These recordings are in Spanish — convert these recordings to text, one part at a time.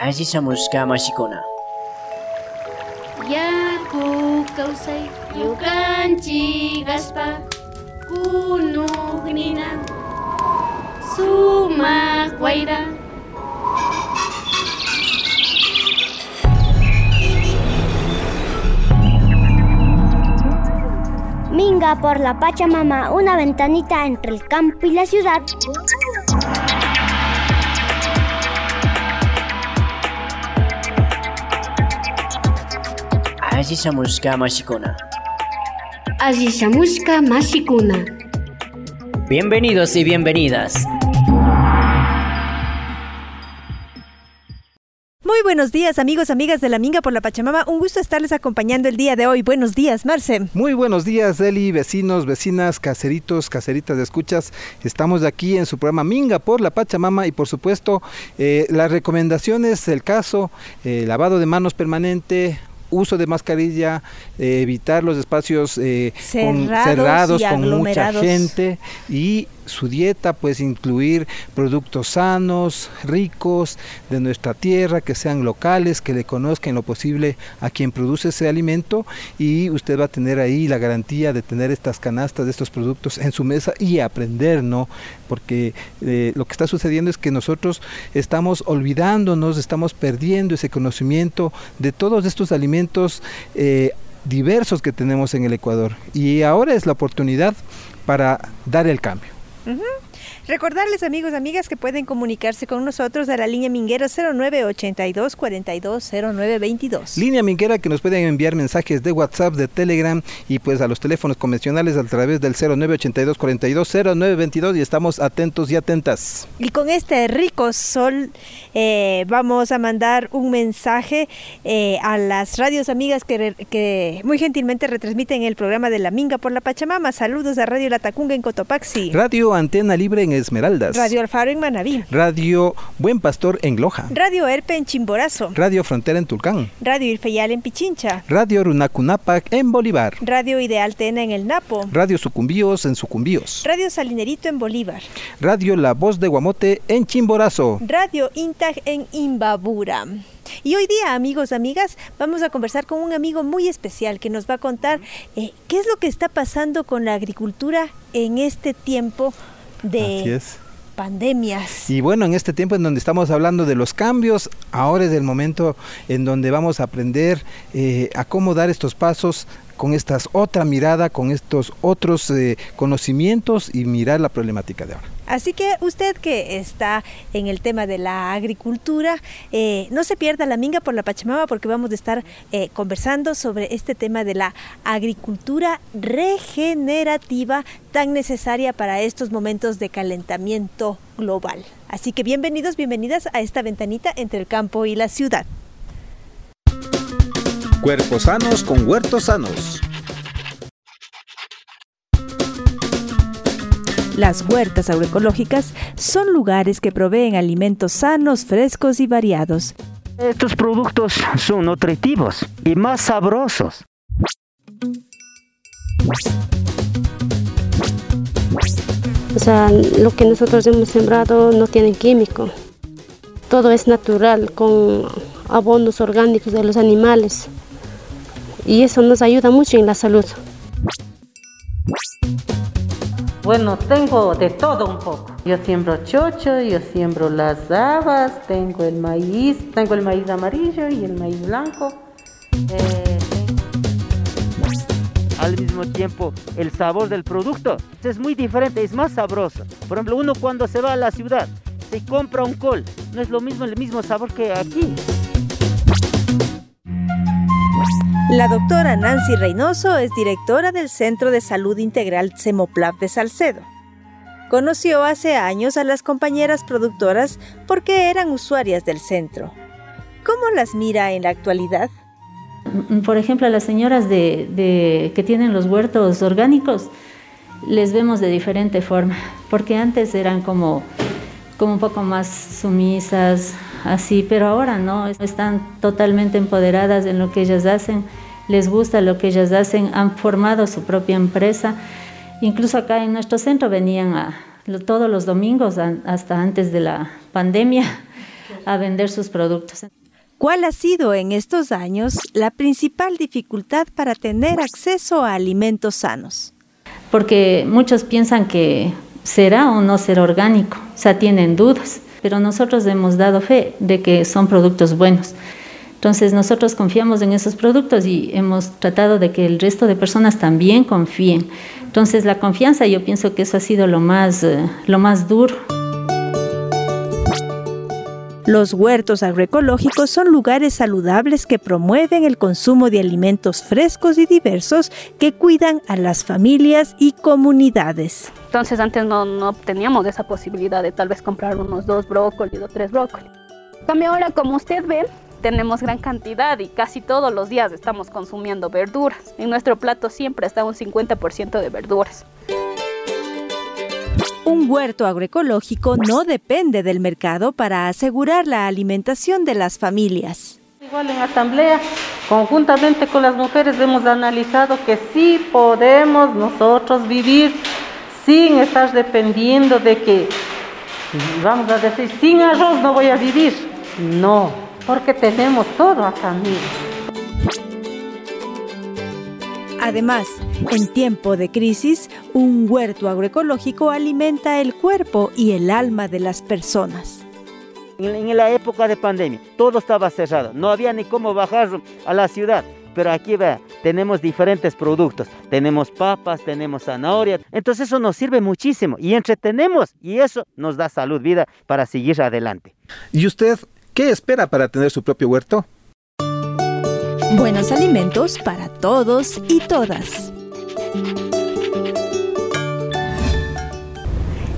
Ashisamushka mashikuna. Yaku kawsay yukanchik aspa kunugnina sumaq wayra Minga por la Pachamama, una ventanita entre el campo y la ciudad. Mashikuna. Mashikuna Bienvenidos y bienvenidas. Muy buenos días amigos, amigas de la Minga por la Pachamama. Un gusto estarles acompañando el día de hoy. Buenos días, Marce. Muy buenos días, Eli, vecinos, vecinas, caseritos, caseritas de escuchas. Estamos aquí en su programa Minga por la Pachamama y por supuesto eh, las recomendaciones del caso, eh, lavado de manos permanente, uso de mascarilla, eh, evitar los espacios eh, con- Cerrados con mucha gente y su dieta pues incluir productos sanos, ricos de nuestra tierra, que sean locales, que le conozcan lo posible a quien produce ese alimento y usted va a tener ahí la garantía de tener estas canastas de estos productos en su mesa y aprender, ¿no? Porque eh, lo que está sucediendo es que nosotros estamos olvidándonos, estamos perdiendo ese conocimiento de todos estos alimentos eh, diversos que tenemos en el Ecuador. Y ahora es la oportunidad para dar el cambio. Mm-hmm. Recordarles amigos, amigas que pueden comunicarse con nosotros a la línea Minguera 0982 42 0922. Línea Minguera que nos pueden enviar mensajes de WhatsApp, de Telegram y pues a los teléfonos convencionales a través del 0982 42 0922 y estamos atentos y atentas. Y con este rico sol eh, vamos a mandar un mensaje eh, a las radios amigas que, muy gentilmente retransmiten el programa de la Minga por la Pachamama. Saludos a Radio La Tacunga en Cotopaxi. Radio Antena Libre en Esmeraldas. Radio Alfaro en Manabí. Radio Buen Pastor en Loja. Radio Erpe en Chimborazo. Radio Frontera en Tulcán. Radio Irfeyal en Pichincha. Radio Runacunapac en Bolívar. Radio Ideal Tena en El Napo. Radio Sucumbíos en Sucumbíos. Radio Salinerito en Bolívar. Radio La Voz de Guamote en Chimborazo. Radio Intag en Imbabura. Y hoy día, amigos, amigas, vamos a conversar con un amigo muy especial que nos va a contar eh, qué es lo que está pasando con la agricultura en este tiempo Así de es. pandemias. Y bueno, en este tiempo en donde estamos hablando de los cambios, ahora es el momento en donde vamos a aprender eh, a cómo dar estos pasos con esta otra mirada, con estos otros eh, conocimientos y mirar la problemática de ahora. Así que usted que está en el tema de la agricultura, eh, no se pierda la minga por la Pachamama porque vamos a estar eh, conversando sobre este tema de la agricultura regenerativa tan necesaria para estos momentos de calentamiento global. Así que bienvenidos, bienvenidas a esta ventanita entre el campo y la ciudad. Cuerpos sanos con huertos sanos. Las huertas agroecológicas son lugares que proveen alimentos sanos, frescos y variados. Estos productos son nutritivos y más sabrosos. O sea, lo que nosotros hemos sembrado no tiene químico. Todo es natural, con abonos orgánicos de los animales. Y eso nos ayuda mucho en la salud. Bueno, tengo de todo un poco. Yo siembro chocho, yo siembro las habas, tengo el maíz, tengo el maíz amarillo y el maíz blanco. Eh, Al mismo tiempo, el sabor del producto es muy diferente, es más sabroso. Por ejemplo, uno cuando se va a la ciudad, se compra un col, no es lo mismo el mismo sabor que aquí. La doctora Nancy Reynoso es directora del Centro de Salud Integral Semoplab de Salcedo. Conoció hace años a las compañeras productoras porque eran usuarias del centro. ¿Cómo las mira en la actualidad? Por ejemplo, a las señoras de, de- que tienen los huertos orgánicos, les vemos de diferente forma, porque antes eran como, como un poco más sumisas, así, pero ahora no, están totalmente empoderadas en lo que ellas hacen, les gusta lo que ellas hacen, han formado su propia empresa. Incluso acá en nuestro centro venían a- todos los domingos, hasta antes de la pandemia, a vender sus productos. ¿Cuál ha sido en estos años la principal dificultad para tener acceso a alimentos sanos? Porque muchos piensan que será o no será orgánico, o sea, tienen dudas, pero nosotros hemos dado fe de que son productos buenos. Entonces nosotros confiamos en esos productos y hemos tratado de que el resto de personas también confíen. Entonces la confianza yo pienso que eso ha sido lo más, eh, lo más duro. Los huertos agroecológicos son lugares saludables que promueven el consumo de alimentos frescos y diversos que cuidan a las familias y comunidades. Entonces antes no, no teníamos esa posibilidad de tal vez comprar unos dos brócolis o tres brócolis. Cambio ahora, como usted ve, tenemos gran cantidad y casi todos los días estamos consumiendo verduras. En nuestro plato siempre está un 50% de verduras. Un huerto agroecológico no depende del mercado para asegurar la alimentación de las familias. Igual en asamblea, conjuntamente con las mujeres hemos analizado que sí podemos nosotros vivir sin estar dependiendo de que, vamos a decir, sin arroz no voy a vivir. No, porque tenemos todo a familia. Además, en tiempo de crisis, un huerto agroecológico alimenta el cuerpo y el alma de las personas. En, la época de pandemia, todo estaba cerrado, no había ni cómo bajar a la ciudad. Pero aquí vea, tenemos diferentes productos. Tenemos papas, tenemos zanahoria. Entonces eso nos sirve muchísimo y entretenemos y eso nos da salud, vida para seguir adelante. ¿Y usted qué espera para tener su propio huerto? Buenos alimentos para todos y todas.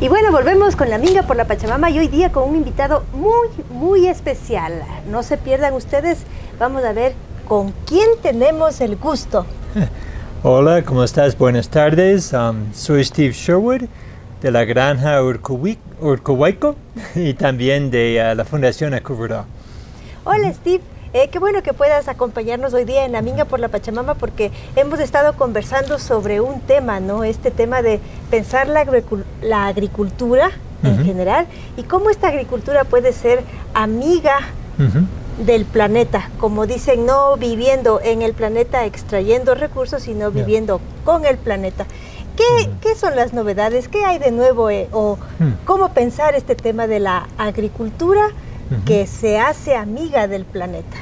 Y bueno, volvemos con la Minga por la Pachamama y hoy día con un invitado muy, muy especial. No se pierdan ustedes, vamos a ver con quién tenemos el gusto. Hola, ¿cómo estás? Buenas tardes. Um, soy Steve Sherwood de la granja Urcuhuayco y también de uh, la Fundación Acubura. Hola Steve, eh, qué bueno que puedas acompañarnos hoy día en la Minga por la Pachamama porque hemos estado conversando sobre un tema, ¿no? Este tema de pensar la, la agricultura en general y cómo esta agricultura puede ser amiga del planeta, como dicen, no viviendo en el planeta extrayendo recursos, sino viviendo con el planeta. ¿Qué, ¿Qué, son las novedades? ¿Qué hay de nuevo? Eh, ¿O mm. cómo pensar este tema de la agricultura? Que se hace amiga del planeta.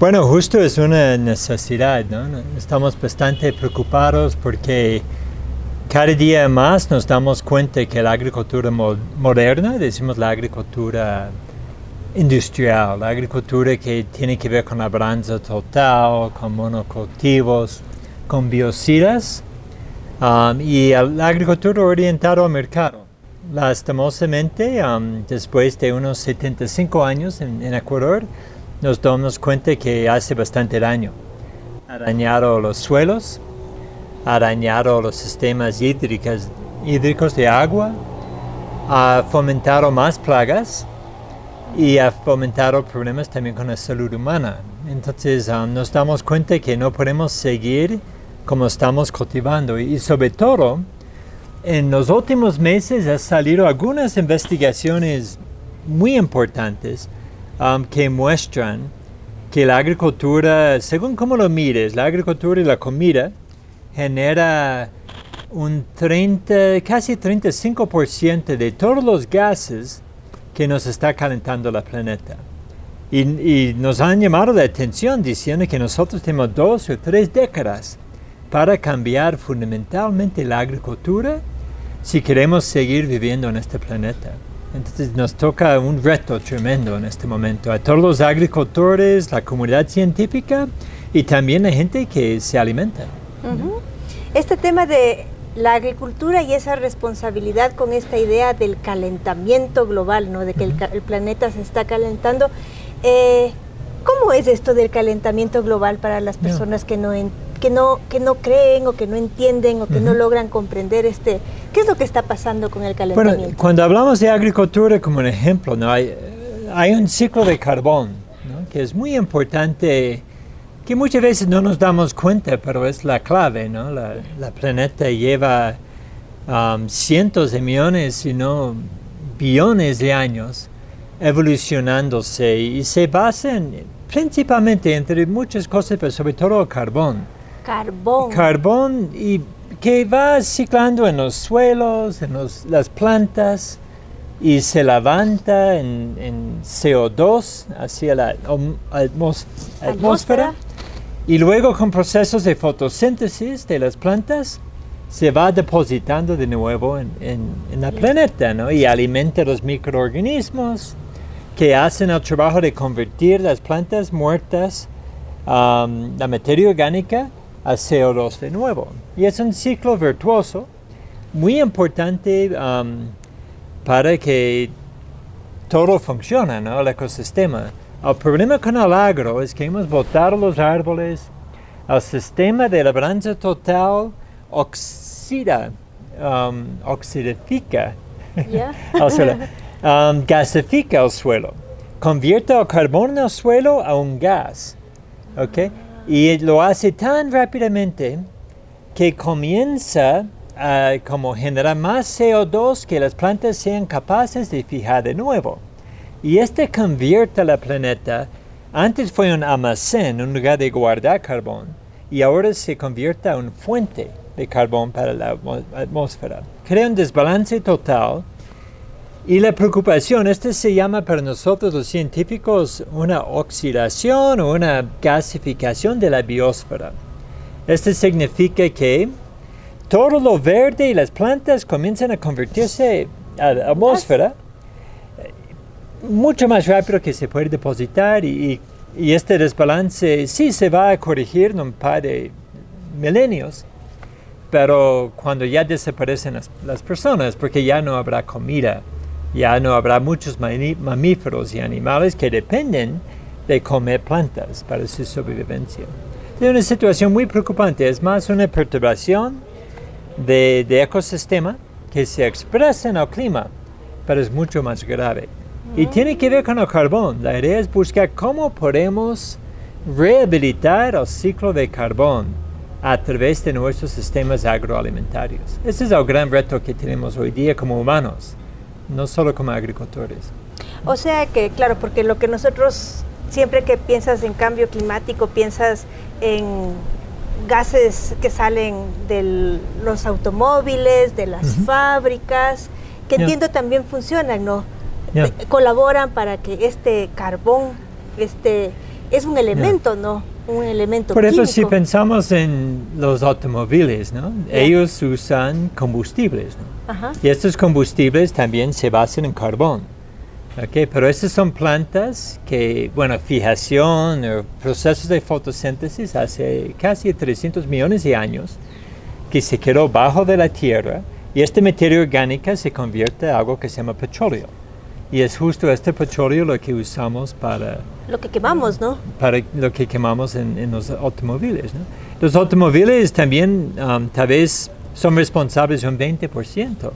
Bueno, justo es una necesidad, ¿no? Estamos bastante preocupados porque cada día más nos damos cuenta que la agricultura moderna, decimos la agricultura industrial, la agricultura que tiene que ver con la labranza total, con monocultivos, con biocidas um, y la agricultura orientada al mercado. Lastimosamente, um, después de unos 75 años en, Ecuador, nos damos cuenta que hace bastante daño. Ha dañado los suelos, ha dañado los sistemas hídricos, hídricos de agua, ha fomentado más plagas y ha fomentado problemas también con la salud humana. Entonces um, nos damos cuenta que no podemos seguir como estamos cultivando y sobre todo en los últimos meses han salido algunas investigaciones muy importantes um, que muestran que la agricultura, según cómo lo mires, la agricultura y la comida genera un 30, casi 35% de todos los gases que nos está calentando la planeta. Y, y, nos han llamado la atención diciendo que nosotros tenemos dos o tres décadas para cambiar fundamentalmente la agricultura si queremos seguir viviendo en este planeta. Entonces nos toca un reto tremendo en este momento a todos los agricultores, la comunidad científica y también la gente que se alimenta. Este tema de la agricultura y esa responsabilidad con esta idea del calentamiento global, ¿no? de que el, planeta se está calentando. Eh, ¿Cómo es esto del calentamiento global para las personas que no entienden? Que no, que no creen o que no entienden o que no logran comprender este, qué es lo que está pasando con el calentamiento. Bueno, cuando hablamos de agricultura como un ejemplo, ¿no? hay, hay un ciclo de carbón que es muy importante, que muchas veces no nos damos cuenta, pero es la clave. ¿no? La, la planeta lleva um, cientos de millones, si no billones de años evolucionándose y se basa en, principalmente entre muchas cosas, pero sobre todo el carbón. Carbón. Carbón y que va ciclando en los suelos, en los- las plantas y se levanta en, en CO2 hacia la atmos- atmósfera y luego con procesos de fotosíntesis de las plantas se va depositando de nuevo en, en- en el planeta ¿no? y alimenta los microorganismos que hacen el trabajo de convertir las plantas muertas, um, la materia orgánica, a CO2 de nuevo. Y es un ciclo virtuoso muy importante um, para que todo funcione, ¿no? el ecosistema. El problema con el agro es que hemos botado los árboles, el sistema de labranza total oxida, um, oxidifica, Ya. el suelo, um, gasifica el suelo, convierte el carbón en el suelo a un gas, ¿ok? Y lo hace tan rápidamente que comienza a como generar más CO2 que las plantas sean capaces de fijar de nuevo. Y este convierte al planeta, antes fue un almacén, un lugar de guardar carbón, y ahora se convierte una fuente de carbón para la atmósfera. Crea un desbalance total y la preocupación, este se llama para nosotros los científicos una oxidación o una gasificación de la biosfera. Esto significa que todo lo verde y las plantas comienzan a convertirse a la atmósfera mucho más rápido que se puede depositar y este desbalance sí se va a corregir en un par de milenios, pero cuando ya desaparecen las, las personas, porque ya no habrá comida, ya no habrá muchos mamíferos y animales que dependen de comer plantas para su sobrevivencia. Es una situación muy preocupante, es más una perturbación de, de ecosistema que se expresa en el clima, pero es mucho más grave. Y tiene que ver con el carbón. La idea es buscar cómo podemos rehabilitar el ciclo de carbón a través de nuestros sistemas agroalimentarios. Ese es el gran reto que tenemos hoy día como humanos, no solo como agricultores. O sea que, claro, porque lo que nosotros, siempre que piensas en cambio climático, piensas en gases que salen de los automóviles, de las fábricas, que entiendo también funcionan, ¿no? Colaboran para que este carbón, este, es un elemento, ¿no? Un elemento Por eso si químico. pensamos en los automóviles, ¿no? Ya. ellos usan combustibles. ¿no? Ajá. Y estos combustibles también se basan en carbón. ¿ok? Pero estas son plantas que, bueno, fijación o procesos de fotosíntesis hace casi 300 millones de años que se quedó bajo de la tierra y esta materia orgánica se convierte en algo que se llama petróleo. Y es justo este petróleo lo que usamos para, Lo que quemamos, ¿no? para lo que quemamos en, en los automóviles. ¿no? Los automóviles también um, tal vez son responsables de un 20%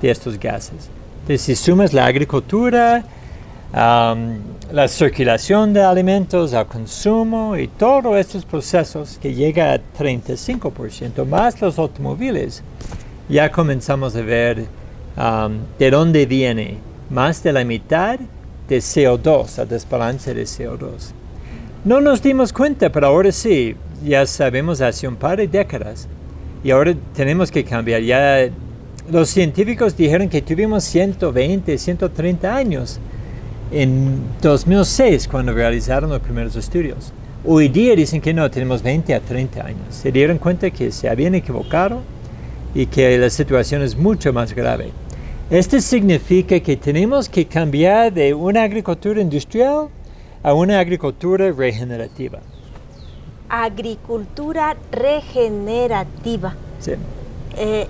de estos gases. Entonces, si sumas la agricultura, um, la circulación de alimentos, el consumo y todos estos procesos que llega a 35% más los automóviles, ya comenzamos a ver um, de dónde viene más de la mitad de CO2, el desbalance de CO2. No nos dimos cuenta, pero ahora sí, ya sabemos hace un par de décadas. Y ahora tenemos que cambiar. Ya los científicos dijeron que tuvimos 120, 130 años en 2006 cuando realizaron los primeros estudios. Hoy día dicen que no, tenemos 20 a 30 años. Se dieron cuenta que se habían equivocado y que la situación es mucho más grave. Esto significa que tenemos que cambiar de una agricultura industrial a una agricultura regenerativa. Agricultura regenerativa. Sí. Eh,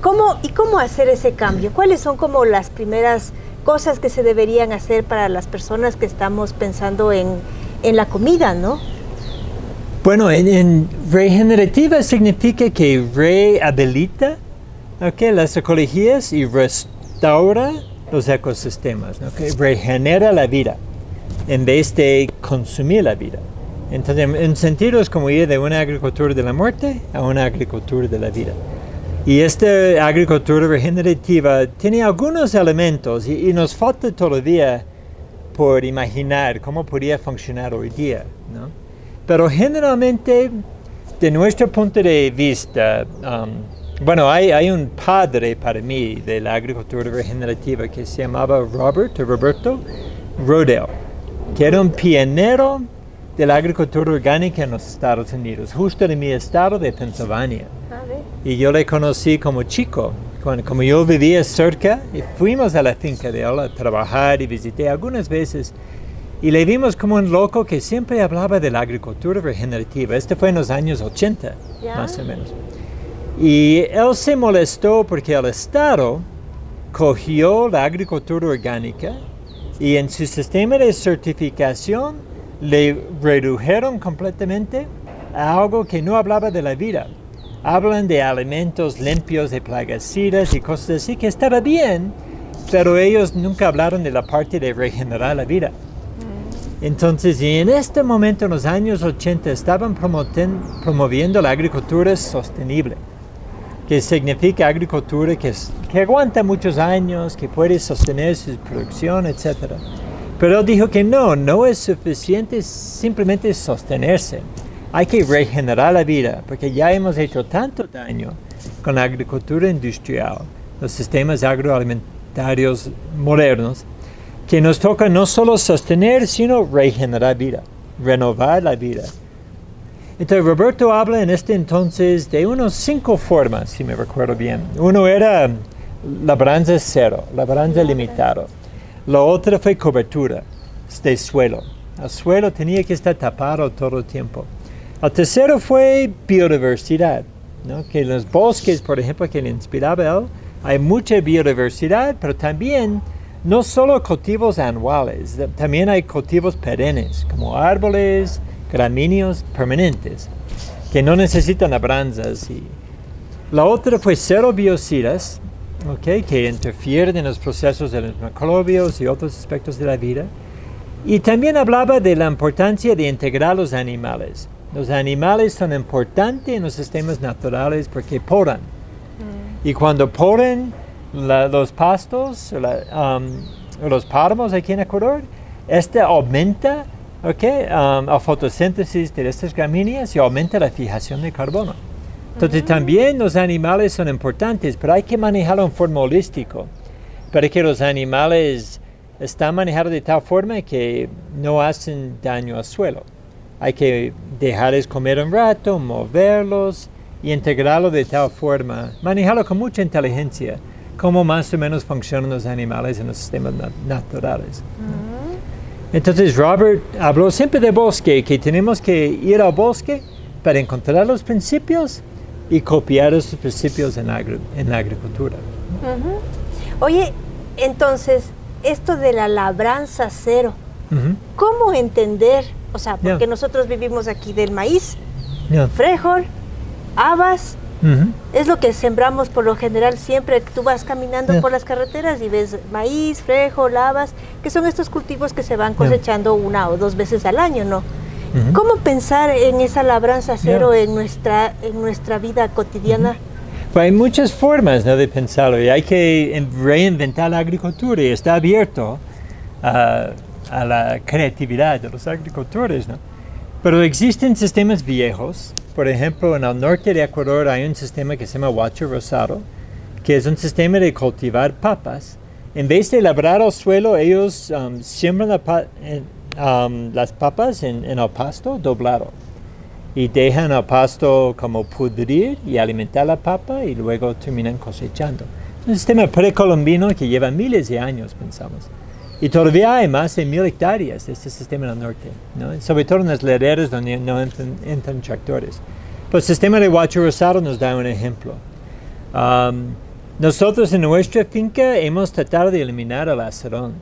¿cómo, ¿Y cómo hacer ese cambio? ¿Cuáles son como las primeras cosas que se deberían hacer para las personas que estamos pensando en, en la comida, no? Bueno, en, en regenerativa significa que rehabilita ok, las ecologías y restaura los ecosistemas, ¿no? que regenera la vida en vez de consumir la vida. Entonces, en, en sentido es como ir de una agricultura de la muerte a una agricultura de la vida. Y esta agricultura regenerativa tiene algunos elementos y, y nos falta todavía por imaginar cómo podría funcionar hoy día, ¿no? Pero generalmente, de nuestro punto de vista, um, bueno, hay, hay, un padre para mí de la agricultura regenerativa que se llamaba Robert, Roberto Rodell, que era un pionero de la agricultura orgánica en los Estados Unidos, justo en mi estado de Pennsylvania. Y yo le conocí como chico, cuando, como yo vivía cerca, y fuimos a la finca de él a trabajar y visité algunas veces. Y le vimos como un loco que siempre hablaba de la agricultura regenerativa. Este fue en los años 80, más o menos. Y él se molestó porque el Estado cogió la agricultura orgánica y en su sistema de certificación le redujeron completamente a algo que no hablaba de la vida. Hablan de alimentos limpios de plaguicidas y cosas así, que estaba bien, pero ellos nunca hablaron de la parte de regenerar la vida. Entonces, y en este momento, en los años 80, estaban promoviendo la agricultura sostenible, que significa agricultura que, que aguanta muchos años, que puede sostener su producción, etc. Pero dijo que no, no es suficiente simplemente sostenerse. Hay que regenerar la vida, porque ya hemos hecho tanto daño con la agricultura industrial, los sistemas agroalimentarios modernos, que nos toca no solo sostener, sino regenerar vida, renovar la vida. Entonces Roberto habla en este entonces de unos cinco formas, si me recuerdo bien. Uno era labranza cero, labranza limitado. La otra fue cobertura de suelo. El suelo tenía que estar tapado todo el tiempo. El tercero fue biodiversidad, ¿no? que en los bosques, por ejemplo, que le inspiraba él, hay mucha biodiversidad, pero también no solo cultivos anuales, también hay cultivos perennes, como árboles, gramíneos permanentes, que no necesitan labranzas. Y la otra fue cero biocidas, okay, que interfieren en los procesos de los microbios y otros aspectos de la vida. Y también hablaba de la importancia de integrar los animales. Los animales son importantes en los sistemas naturales porque podan. Y cuando podan, la, los pastos, la, um, los páramos aquí en Ecuador, este aumenta okay, um, la fotosíntesis de estas gramíneas y aumenta la fijación de carbono. Entonces también los animales son importantes, pero hay que manejarlo en forma holística, para que los animales están manejados de tal forma que no hacen daño al suelo. Hay que dejarles comer un rato, moverlos y integrarlo de tal forma, manejarlo con mucha inteligencia cómo más o menos funcionan los animales en los sistemas naturales. Entonces Robert habló siempre de bosque, que tenemos que ir al bosque para encontrar los principios y copiar esos principios en, en la agricultura. Oye, entonces, esto de la labranza cero, ¿cómo entender? O sea, porque nosotros vivimos aquí del maíz, frijol, habas, es lo que sembramos por lo general siempre. Tú vas caminando por las carreteras y ves maíz, frejo, lavas, que son estos cultivos que se van cosechando una o dos veces al año, ¿no? ¿Cómo pensar en esa labranza cero en, nuestra, en nuestra vida cotidiana? Pues hay muchas formas ¿no? de pensarlo y hay que reinventar la agricultura y está abierto a la creatividad de los agricultores. ¿no? Pero existen sistemas viejos por ejemplo, en el norte de Ecuador hay un sistema que se llama Huacho Rosado, que es un sistema de cultivar papas. En vez de labrar el suelo, ellos um, siembran um, las papas en, el pasto doblado y dejan el pasto como pudrir y alimentar la papa y luego terminan cosechando. Es un sistema precolombino que lleva miles de años, pensamos. Y todavía hay más de mil hectáreas de este sistema en el norte, sobre todo en las laderas donde no entran, tractores. Pues el sistema de Huacho Rosado nos da un ejemplo. Um, nosotros en nuestra finca hemos tratado de eliminar el acerón.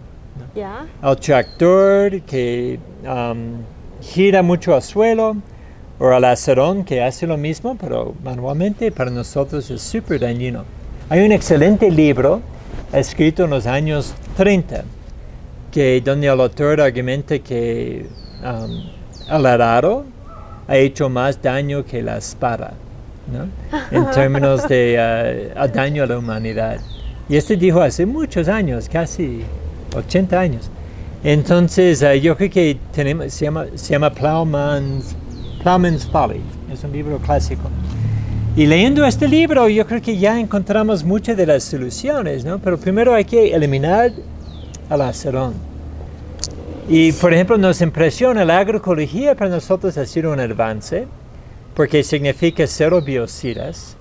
El tractor que um, gira mucho al suelo, o el acerón que hace lo mismo, pero manualmente para nosotros es súper dañino. Hay un excelente libro escrito en los años 30 que donde el autor argumenta que um, el arado ha hecho más daño que la espada, ¿no? en términos de uh, daño a la humanidad. Y esto dijo hace muchos años, casi 80 años. Entonces, eh, yo creo que tenemos, se llama, se llama Plowman's, Plowman's Folly, es un libro clásico. Y leyendo este libro, yo creo que ya encontramos muchas de las soluciones, ¿no? Pero primero hay que eliminar al acerón. Y, por ejemplo, nos impresiona la agroecología para nosotros ha sido un avance, porque significa cero biocidas.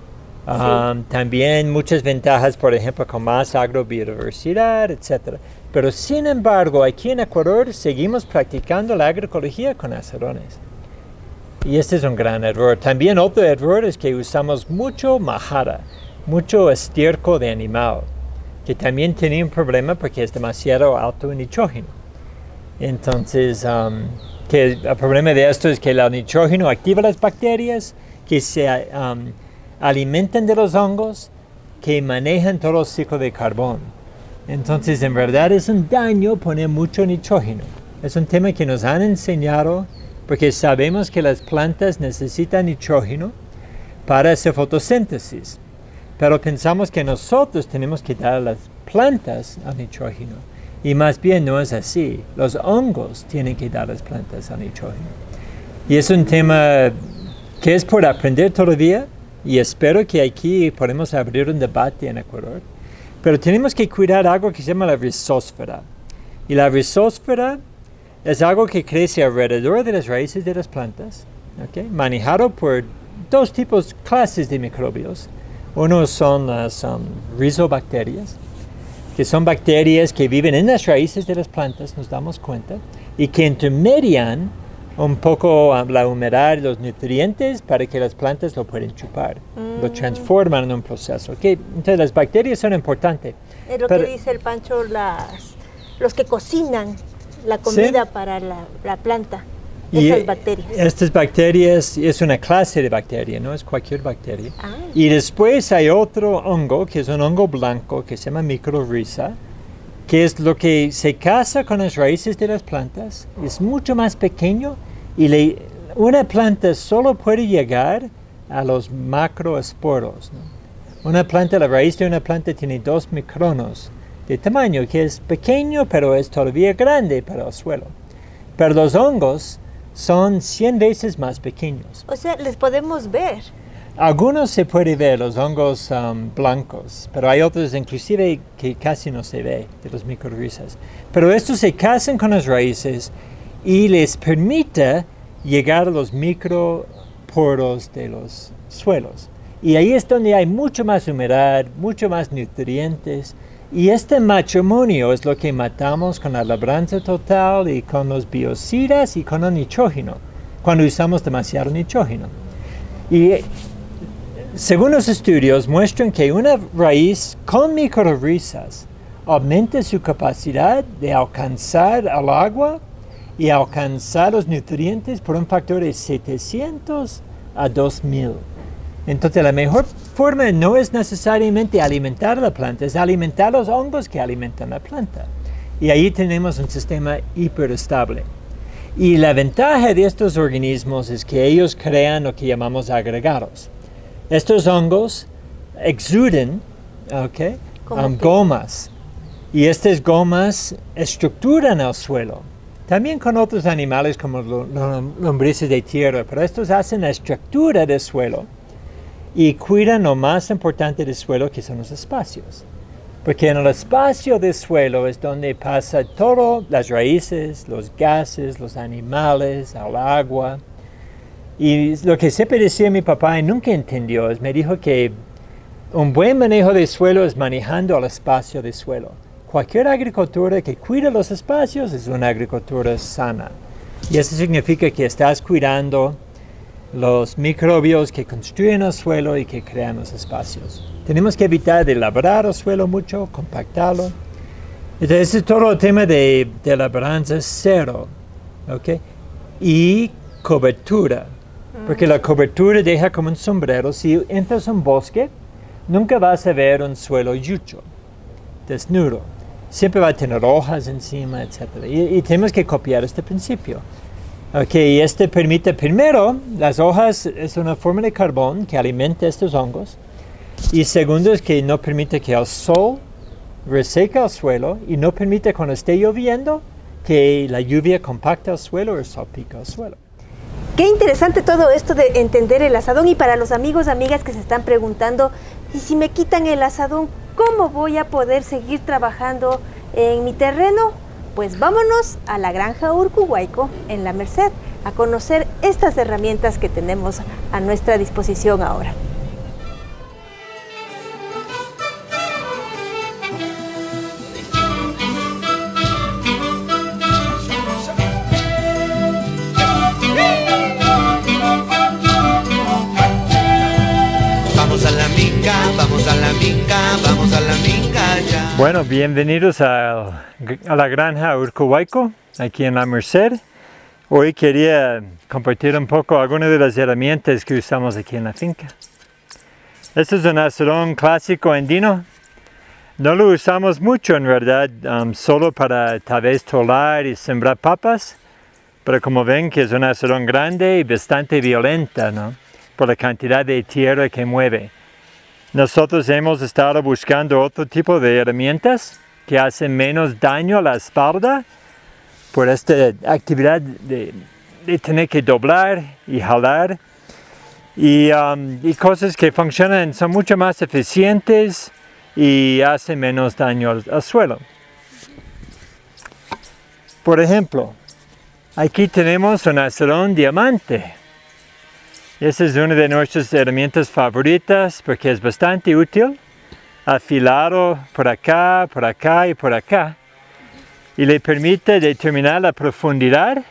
Um, También muchas ventajas, por ejemplo, con más agrobiodiversidad, etc. Pero sin embargo, aquí en Ecuador seguimos practicando la agroecología con acerones. Y este es un gran error. También otro error es que usamos mucho majara, mucho estiércol de animal, que también tiene un problema porque es demasiado alto en nitrógeno. Entonces, um, que el problema de esto es que el nitrógeno activa las bacterias que se um, alimentan de los hongos que manejan todo el ciclo de carbón. Entonces, en verdad es un daño poner mucho nitrógeno. Es un tema que nos han enseñado porque sabemos que las plantas necesitan nitrógeno para hacer fotosíntesis. Pero pensamos que nosotros tenemos que dar a las plantas el nitrógeno. Y más bien no es así. Los hongos tienen que dar a las plantas el nitrógeno. Y es un tema que es por aprender todavía y espero que aquí podemos abrir un debate en Ecuador. Pero tenemos que cuidar algo que se llama la rizósfera. Y la rizósfera es algo que crece alrededor de las raíces de las plantas, ¿okay? manejado por dos tipos, clases de microbios. Uno son las um, rizobacterias, que son bacterias que viven en las raíces de las plantas, nos damos cuenta, y que intermedian un poco um, la humedad los nutrientes para que las plantas lo puedan chupar, lo Mm. transforman en un proceso. ¿ok? Entonces las bacterias son importantes. Es lo pero- que dice el Pancho, las, los que cocinan la comida para la, la planta, Y esas bacterias. Estas bacterias es una clase de bacteria, no es cualquier bacteria. Ah. Y después hay otro hongo, que es un hongo blanco, que se llama microrhiza, que es lo que se casa con las raíces de las plantas, es mucho más pequeño y le- una planta solo puede llegar a los macroesporos. ¿no? Una planta, la raíz de una planta tiene dos micronos de tamaño, que es pequeño, pero es todavía grande para el suelo. Pero los hongos son 100 veces más pequeños. O sea, les podemos ver. Algunos se puede ver, los hongos um, blancos, pero hay otros inclusive que casi no se ve de los microrrizas. Pero estos se casan con las raíces y les permite llegar a los microporos de los suelos. Y ahí es donde hay mucho más humedad, mucho más nutrientes. Y este matrimonio es lo que matamos con la labranza total y con los biocidas y con el nitrógeno, cuando usamos demasiado nitrógeno. Y eh, según los estudios muestran que una raíz con microrrizas aumenta su capacidad de alcanzar el agua y alcanzar los nutrientes por un factor de 700 a 2000. Entonces la mejor forma no es necesariamente alimentar la planta, es alimentar los hongos que alimentan la planta. Y ahí tenemos un sistema hiperestable. Y la ventaja de estos organismos es que ellos crean lo que llamamos agregados. Estos hongos exuden okay, ¿Cómo um, gomas y estas gomas estructuran el suelo. También con otros animales como lo- lo- lombrices de tierra, pero estos hacen la estructura del suelo y cuidan lo más importante del suelo que son los espacios. Porque en el espacio del suelo es donde pasa todo, las raíces, los gases, los animales, el agua. Y lo que siempre decía mi papá y nunca entendió es, me dijo que un buen manejo del suelo es manejando el espacio del suelo. Cualquier agricultura que cuida los espacios es una agricultura sana. Y eso significa que estás cuidando los microbios que construyen el suelo y que crean los espacios. Tenemos que evitar de labrar el suelo mucho, compactarlo. Entonces, ese es todo el tema de, de labranza cero. ¿ok? Y cobertura. Porque la cobertura deja como un sombrero. Si entras a un bosque, nunca vas a ver un suelo yucho, desnudo. Siempre va a tener hojas encima, etc. Y, y tenemos que copiar este principio. Ok, este permite primero, las hojas es una forma de carbón que alimenta estos hongos. Y segundo es que no permite que el sol reseca el suelo y no permite cuando esté lloviendo que la lluvia compacta el suelo o salpica el suelo. Qué interesante todo esto de entender el asadón y para los amigos, amigas que se están preguntando, y si me quitan el asadón, ¿cómo voy a poder seguir trabajando en mi terreno? Pues vámonos a la granja Urcuhuayco en La Merced a conocer estas herramientas que tenemos a nuestra disposición ahora. Vamos a la minga, vamos a la minga, vamos a la minga ya. Bueno, bienvenidos a, la granja Urcuhuayco, aquí en La Merced. Hoy quería compartir un poco algunas de las herramientas que usamos aquí en la finca. Este es un asadón clásico andino. No lo usamos mucho en verdad, um, solo para tal vez tolar y sembrar papas, pero como ven que es un asadón grande y bastante violenta, ¿no? por la cantidad de tierra que mueve. Nosotros hemos estado buscando otro tipo de herramientas que hacen menos daño a la espalda por esta actividad de, de tener que doblar y jalar y, um, y, cosas que funcionan, son mucho más eficientes y hacen menos daño al, al suelo. Por ejemplo, aquí tenemos un acerón diamante. Esa es una de nuestras herramientas favoritas porque es bastante útil, afilado por acá, por acá y por acá, y le permite determinar la profundidad.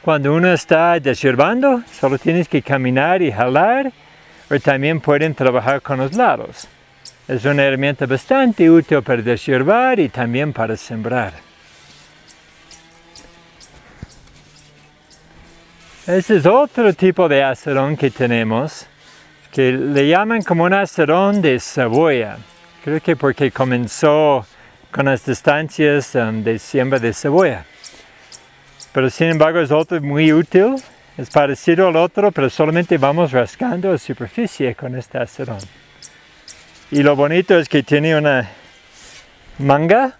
Cuando uno está deshiervando, solo tienes que caminar y jalar, o también pueden trabajar con los lados. Es una herramienta bastante útil para deshiervar y también para sembrar. Ese es otro tipo de acerón que tenemos, que le llaman como un acerón de cebolla. Creo que porque comenzó con las distancias um, de siembra de cebolla. Pero sin embargo es otro muy útil, es parecido al otro, pero solamente vamos rascando la superficie con este acerón. Y lo bonito es que tiene una manga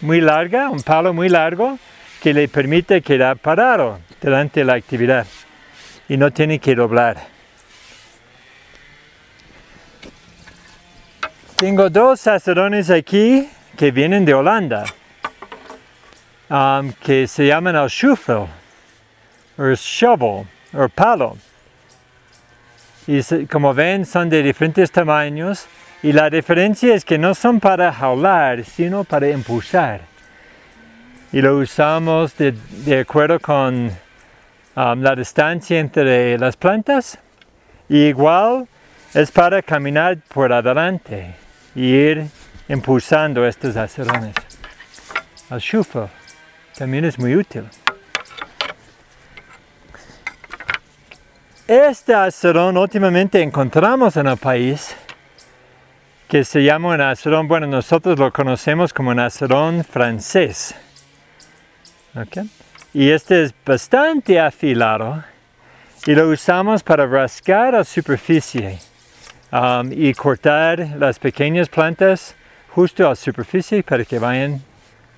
muy larga, un palo muy largo, que le permite quedar parado durante la actividad y no tiene que doblar. Tengo dos azarones aquí que vienen de Holanda, um, que se llaman el shuffle, o shovel, o palo. Y como ven son de diferentes tamaños y la diferencia es que no son para jalar, sino para impulsar y lo usamos de, de acuerdo con um, la distancia entre las plantas. Y igual es para caminar por adelante y ir impulsando estos acerones. El shuffle también es muy útil. Este acerón últimamente encontramos en el país que se llama un acerón, bueno, nosotros lo conocemos como un acerón francés. Okay. Y este es bastante afilado y lo usamos para rascar la superficie um, y cortar las pequeñas plantas justo a la superficie para que vayan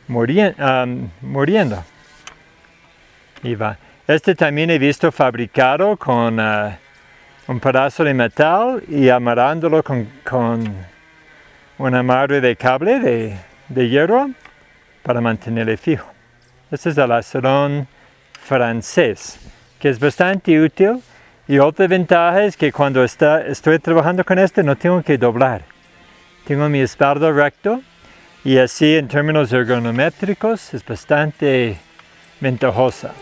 um, muriendo. Este también he visto fabricado con uh, un pedazo de metal y amarrándolo con, con un amarre de cable de, de hierro para mantenerle fijo. Este es el acerón francés, que es bastante útil. Y otra ventaja es que cuando está, estoy trabajando con este no tengo que doblar. Tengo mi espalda recto y así en términos ergonométricos es bastante ventajosa.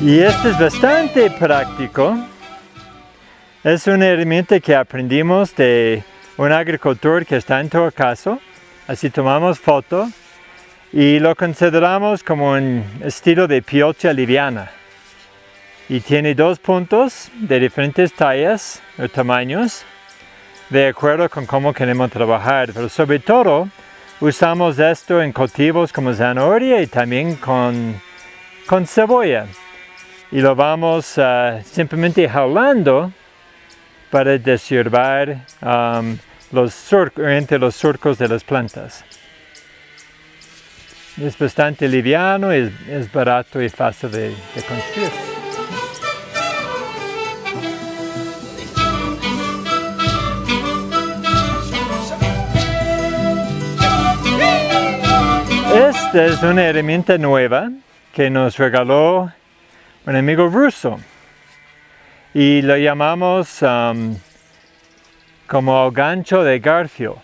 Y este es bastante práctico es una herramienta que aprendimos de un agricultor que está en todo caso. Así tomamos foto y lo consideramos como un estilo de piocha liviana. Y tiene dos puntos de diferentes tallas o tamaños, de acuerdo con cómo queremos trabajar. Pero sobre todo, usamos esto en cultivos como zanahoria y también con, con cebolla. Y lo vamos ah, simplemente jalando para deshiervar um, los sur- entre los surcos de las plantas. Es bastante liviano, es, es barato y fácil de construir. Esta es una herramienta nueva que nos regaló un amigo ruso y lo llamamos um, como gancho de Garfio,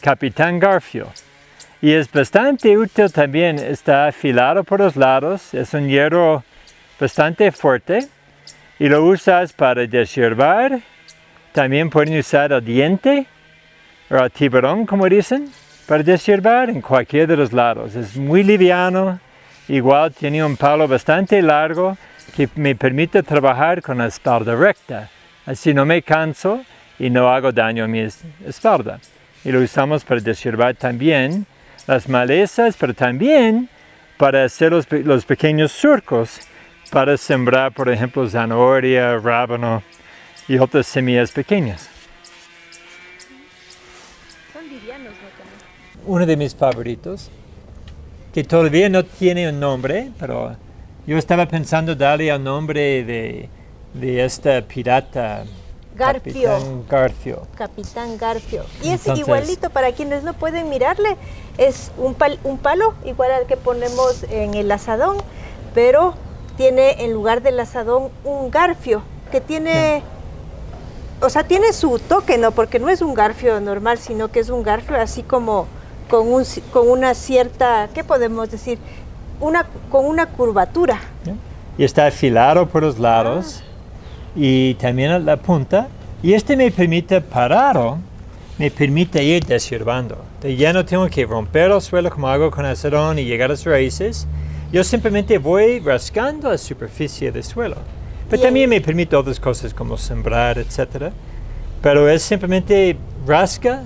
Capitán Garfio. Y es bastante útil también, está afilado por los lados, es un hierro bastante fuerte y lo usas para deshiervar. También pueden usar el diente o el tiburón, como dicen, para deshiervar en cualquiera de los lados. Es muy liviano, igual tiene un palo bastante largo que me permite trabajar con la espalda recta. Así no me canso y no hago daño a mi es- espalda. Y lo usamos para deshiervar también las malezas, pero también para hacer los, los pequeños surcos para sembrar, por ejemplo, zanahoria, rábano y otras semillas pequeñas. Son livianos, ¿no? Uno de mis favoritos, que todavía no tiene un nombre, pero yo estaba pensando darle el nombre de, de esta pirata. Garfio. Capitán Garfio. Capitán Garfio. Y es Entonces- igualito, para quienes no pueden mirarle, es un, pal- un palo, igual al que ponemos en el asadón, pero tiene en lugar del asadón un garfio, que tiene, o sea, tiene su toque, ¿no? Porque no es un garfio normal, sino que es un garfio así como con, un, con una cierta, ¿qué podemos decir? Una, con una curvatura. y está afilado por los lados y también la punta. Y este me permite parado, me permite ir deshiervando. De ya no tengo que romper el suelo como hago con acerón y llegar a las raíces. Yo simplemente voy rascando la superficie del suelo. Pero también me permite otras cosas como sembrar, etc. Pero es simplemente rasca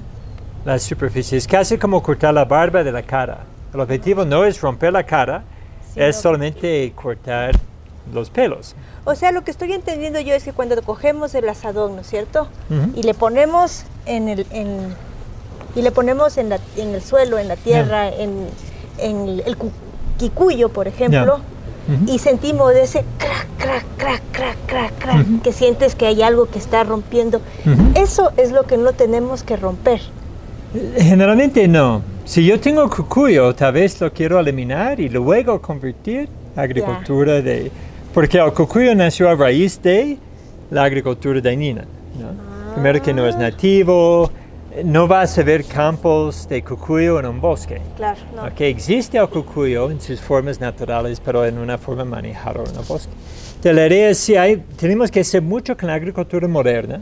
la superficie. Es casi como cortar la barba de la cara. El objetivo no es romper la cara, es solamente cortar los pelos. O sea, lo que estoy entendiendo yo es que cuando cogemos el asadón, ¿no es cierto? Y le ponemos en el, en- y le ponemos en, la- en el suelo, en la tierra, en, en el cu- quicuyo, por ejemplo, y sentimos ese crack, crack, crack, crack, crack, crack, que sientes que hay algo que está rompiendo. Eso es lo que no tenemos que romper. Generalmente no. Si yo tengo cucuyo, tal vez lo quiero eliminar y luego convertir a agricultura de... Porque el cucuyo nació a raíz de la agricultura dañina. ¿no? Primero que no es nativo, no vas a ver campos de cucuyo en un bosque. Claro, no. Ok, existe el cucuyo en sus formas naturales, pero en una forma manejada en el bosque. De la idea es sí hay, tenemos que hacer mucho con la agricultura moderna,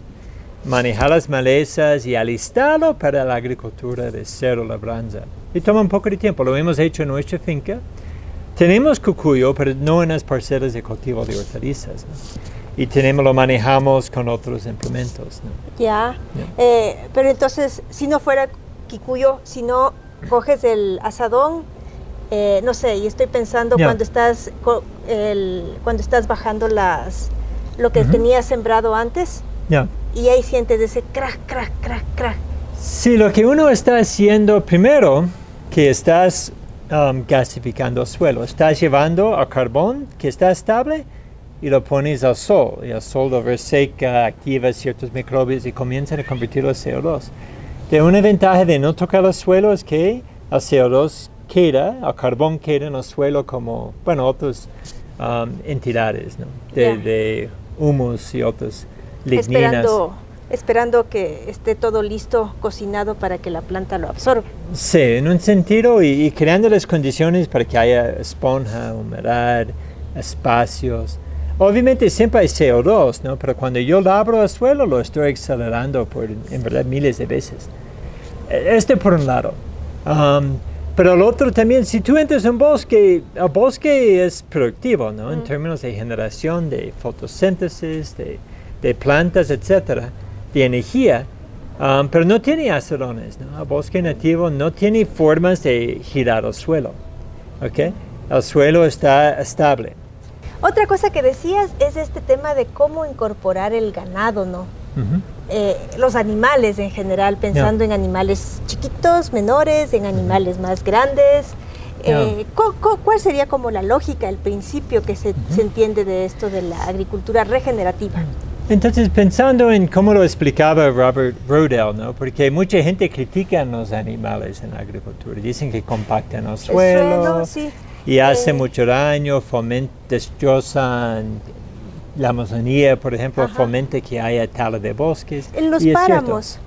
manejar las malezas y alistarlo para la agricultura de cero labranza. Y toma un poco de tiempo, lo hemos hecho en nuestra finca. Tenemos cucuyo, pero no en las parcelas de cultivo de hortalizas. ¿no? Y tenemos, lo manejamos con otros implementos. ¿no? Ya. Eh, pero entonces, si no fuera Kikuyo, si no coges el asadón, eh, no sé, y estoy pensando Ya. cuando estás el- cuando estás bajando las lo que Ujú. tenías sembrado antes Ya. Y ahí sientes ese crack, crack, crack, crack. Sí, lo que uno está haciendo primero, que estás um, gasificando el suelo, estás llevando a carbón que está estable y lo pones al sol. Y el sol lo reseca, activa ciertos microbios y comienzan a convertirlo en CO2. De una ventaja de no tocar el suelo es que el CO2 queda, el carbón queda en el suelo como, bueno, otras um, entidades, ¿no? De, Ya. de humus y otras ligninas. Esperando esperando que esté todo listo, cocinado para que la planta lo absorba. Sí, en un sentido y, y creando las condiciones para que haya esponja, humedad, espacios. Obviamente siempre hay CO2, ¿no? Pero cuando yo labro el suelo lo estoy acelerando por, en verdad, miles de veces. E- Este por un lado. Um, pero el otro también, si tú entras en un bosque, el bosque es productivo, ¿no? En términos de generación de fotosíntesis, de, de plantas, etcétera, de energía. Um, pero no tiene acerones, ¿no? El bosque nativo no tiene formas de girar el suelo, ¿ok? El suelo está estable. Otra cosa que decías es este tema de cómo incorporar el ganado, ¿no? eh, los animales en general, pensando en animales chiquitos, menores, en animales más grandes. Eh, ¿Cuál sería como la lógica, el principio que se, se, entiende de esto de la agricultura regenerativa? Entonces, pensando en cómo lo explicaba Robert Rodell, ¿no? porque mucha gente critica a los animales en la agricultura, dicen que compactan el suelo, y hace eh, mucho daño, fomentan, destrozan la Amazonía, por ejemplo, fomenta que haya tala de bosques. En los páramos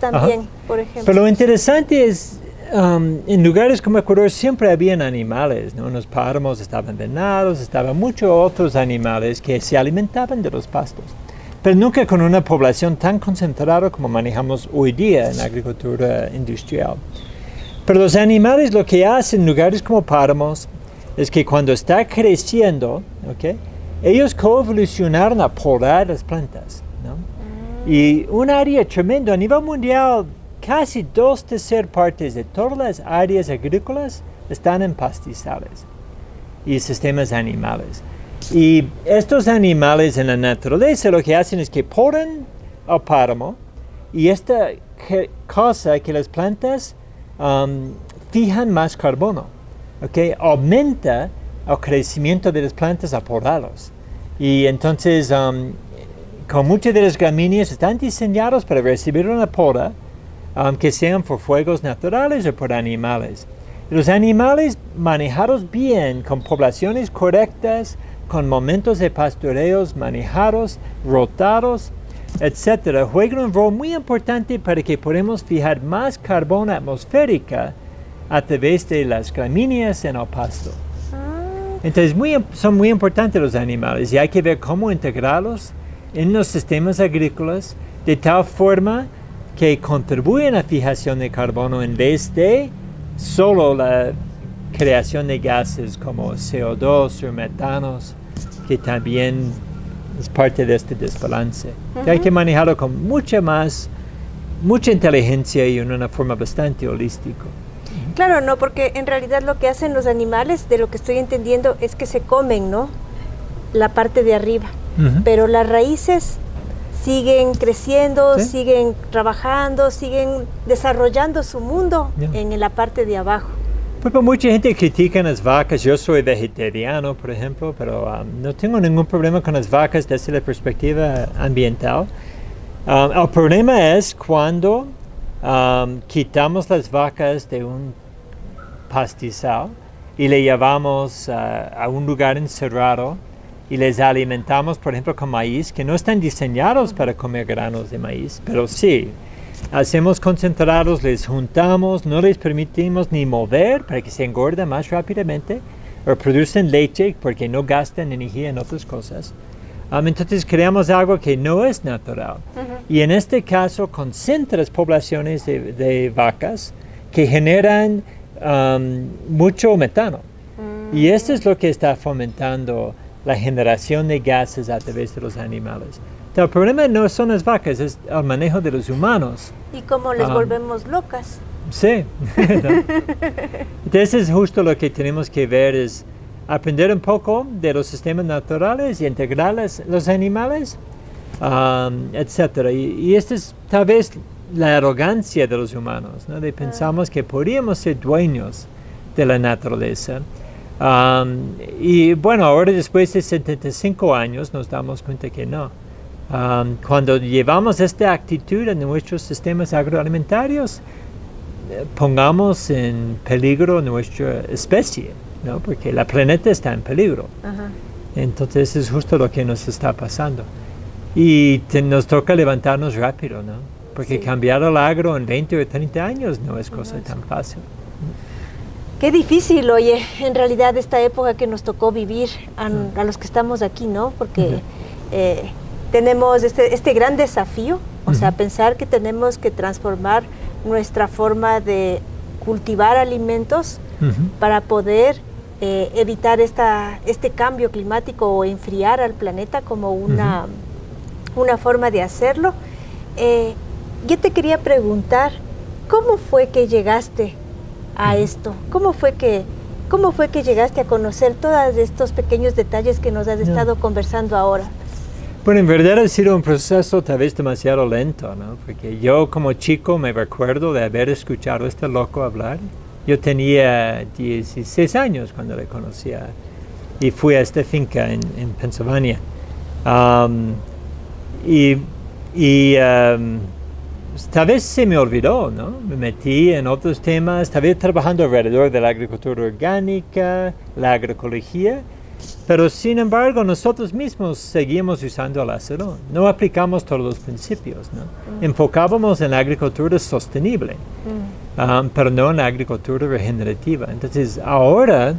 también, por ejemplo. Pero lo interesante es, um, en lugares como Ecuador siempre habían animales, ¿no? En los páramos estaban venados, estaban muchos otros animales que se alimentaban de los pastos. Pero nunca con una población tan concentrada como manejamos hoy día en agricultura industrial. Pero los animales lo que hacen en lugares como páramos es que cuando está creciendo, ¿okay? ellos coevolucionaron a podar las plantas. ¿no? Y un área tremendo a nivel mundial, casi dos terceras partes de todas las áreas agrícolas están en pastizales y sistemas animales. Y estos animales en la naturaleza lo que hacen es que podan al páramo y esta cosa que las plantas um, fijan más carbono, ¿okay? aumenta el crecimiento de las plantas a podarlos. Y entonces, um, con muchas de las gramíneas están diseñados para recibir una poda, um, que sean por fuegos naturales o por animales. Los animales manejados bien, con poblaciones correctas, con momentos de pastoreos manejados, rotados, etc., juegan un rol muy importante para que podamos fijar más carbono atmosférico a través de las gramíneas en el pasto. Entonces son muy importantes los animales y hay que ver cómo integrarlos en los sistemas agrícolas de tal forma que contribuyen a la fijación de carbono en vez de solo la creación de gases como CO2 o metanos, que también es parte de este desbalance. Hay que manejarlo con mucha más, mucha inteligencia y en una forma bastante holística. Claro, no, porque en realidad lo que hacen los animales, de lo que estoy entendiendo, es que se comen, ¿no? La parte de arriba. Pero las raíces siguen creciendo, siguen trabajando, siguen desarrollando su mundo en la parte de abajo. Pues, mucha gente critica las vacas. Yo soy vegetariano, por ejemplo, pero um, no tengo ningún problema con las vacas desde la perspectiva ambiental. Um, el problema es cuando um, quitamos las vacas de un pastizal y le llevamos a un lugar encerrado y les alimentamos, por ejemplo, con maíz, que no están diseñados para comer granos de maíz, pero sí, hacemos concentrados, les juntamos, no les permitimos ni mover para que se engorden más rápidamente, o producen leche porque no gastan energía en otras cosas. Um, entonces creamos algo que no es natural. Y en este caso concentras poblaciones de vacas que generan Um, mucho metano. Y esto es lo que está fomentando la generación de gases a través de los animales. El problema no son las vacas, es el manejo de los humanos. Y cómo les um, volvemos locas. Sí. Entonces justo lo que tenemos que ver es aprender un poco de los sistemas naturales y integrar los animales, um, etc. Y, y esto es tal vez la arrogancia de los humanos, ¿no? de pensamos que podríamos ser dueños de la naturaleza. Um, y bueno, ahora después de 75 años nos damos cuenta que no. Um, cuando llevamos esta actitud en nuestros sistemas agroalimentarios, eh, pongamos en peligro nuestra especie, ¿no? porque la planeta está en peligro. Entonces es justo lo que nos está pasando. Y nos toca levantarnos rápido, ¿no? Porque cambiar el agro en 20 o 30 años no es cosa tan fácil. Qué difícil, oye, en realidad esta época que nos tocó vivir a, los que estamos aquí, ¿no? Porque eh, tenemos este, este, gran desafío, o sea, pensar que tenemos que transformar nuestra forma de cultivar alimentos para poder eh, evitar esta, este cambio climático o enfriar al planeta como una, una forma de hacerlo. Eh, yo te quería preguntar, ¿cómo fue que llegaste a esto? ¿Cómo fue que, cómo fue que llegaste a conocer todos estos pequeños detalles que nos has estado conversando ahora? Bueno, en verdad ha sido un proceso tal vez demasiado lento, ¿no? Porque yo como chico me recuerdo de haber escuchado a este loco hablar. Yo tenía 16 años cuando le conocía y fui a esta finca en, en Pennsylvania. Um, y y um, tal vez se me olvidó, ¿no? Me metí en otros temas, vez trabajando alrededor de la agricultura orgánica, la agroecología, pero sin embargo nosotros mismos seguimos usando el acero, no aplicamos todos los principios, ¿no? Mm. Enfocábamos en la agricultura sostenible, Mm. um, pero no en la agricultura regenerativa. Entonces ahora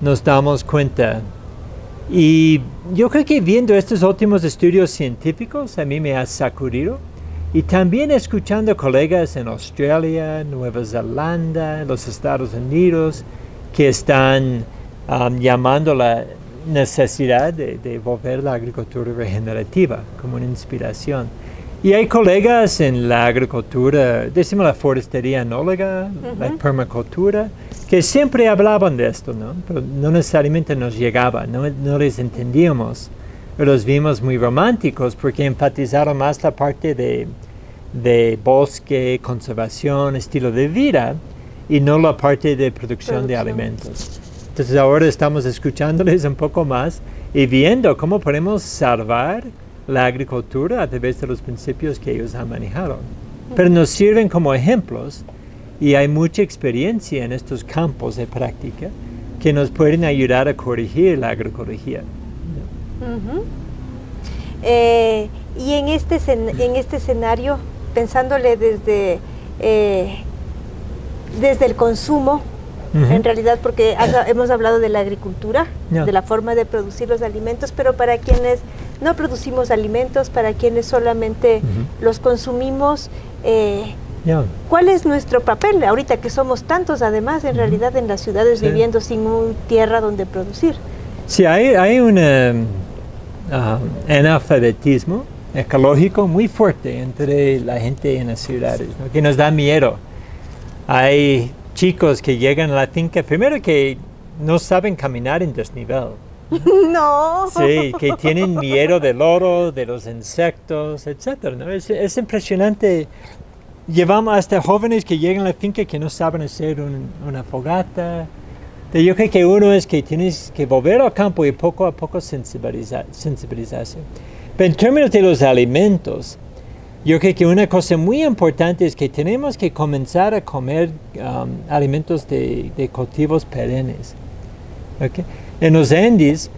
nos damos cuenta y yo creo que viendo estos últimos estudios científicos a mí me ha sacudido y también escuchando colegas en Australia, Nueva Zelanda, los Estados Unidos que están um, llamando la necesidad de, de volver la agricultura regenerativa como una inspiración. Y hay colegas en la agricultura, decimos la forestería anóloga, la permacultura, que siempre hablaban de esto, ¿no? Pero no necesariamente nos llegaba, no, no les entendíamos. Los vimos muy románticos porque enfatizaron más la parte de, de bosque, conservación, estilo de vida y no la parte de producción de alimentos. Entonces ahora estamos escuchándoles un poco más y viendo cómo podemos salvar la agricultura a través de los principios que ellos han manejado. Pero nos sirven como ejemplos y hay mucha experiencia en estos campos de práctica que nos pueden ayudar a corregir la agroecología. Ujú. Eh, y en este, en este escenario, pensándole desde, eh, desde el consumo, Ujú. en realidad porque has- hemos hablado de la agricultura, Ya. de la forma de producir los alimentos, pero para quienes no producimos alimentos, para quienes solamente los consumimos, eh, Ya. ¿cuál es nuestro papel ahorita que somos tantos además en realidad en las ciudades Sí. viviendo sin un tierra donde producir? Sí, hay, hay un um, um, analfabetismo ecológico muy fuerte entre la gente en las ciudades, ¿no? que nos da miedo. Hay chicos que llegan a la finca, primero que no saben caminar en desnivel. no. Sí, que tienen miedo del oro, de los insectos, etc. ¿no? Es, es impresionante. Llevamos hasta jóvenes que llegan a la finca que no saben hacer un- una fogata. Yo creo que uno es que tienes que volver al campo y poco a poco sensibiliza- sensibilizarse. Pero en términos de los alimentos, yo creo que una cosa muy importante es que tenemos que comenzar a comer um, alimentos de, de cultivos perennes. ¿ok? En los Andes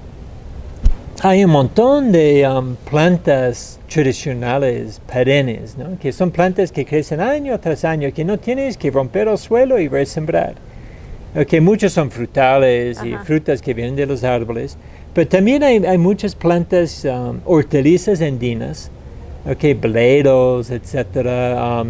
hay un montón de um, plantas tradicionales perennes, ¿no? que son plantas que crecen año tras año, que no tienes que romper el suelo y resembrar. Ok, muchos son frutales y Ajá. frutas que vienen de los árboles, pero también hay, hay muchas plantas um, hortalizas andinas, ok, bledos, etcétera, um,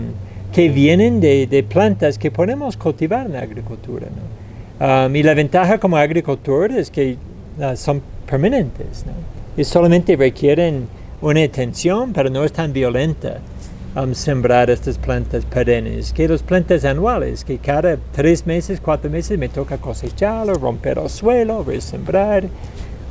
que vienen de, de plantas que podemos cultivar en la agricultura. ¿no? Um, y la ventaja como agricultor es que uh, son permanentes ¿no? y solamente requieren una atención, pero no es tan violenta um, sembrar estas plantas perennes que las plantas anuales, que cada tres meses, cuatro meses me toca cosecharlo, romper el suelo, resembrar,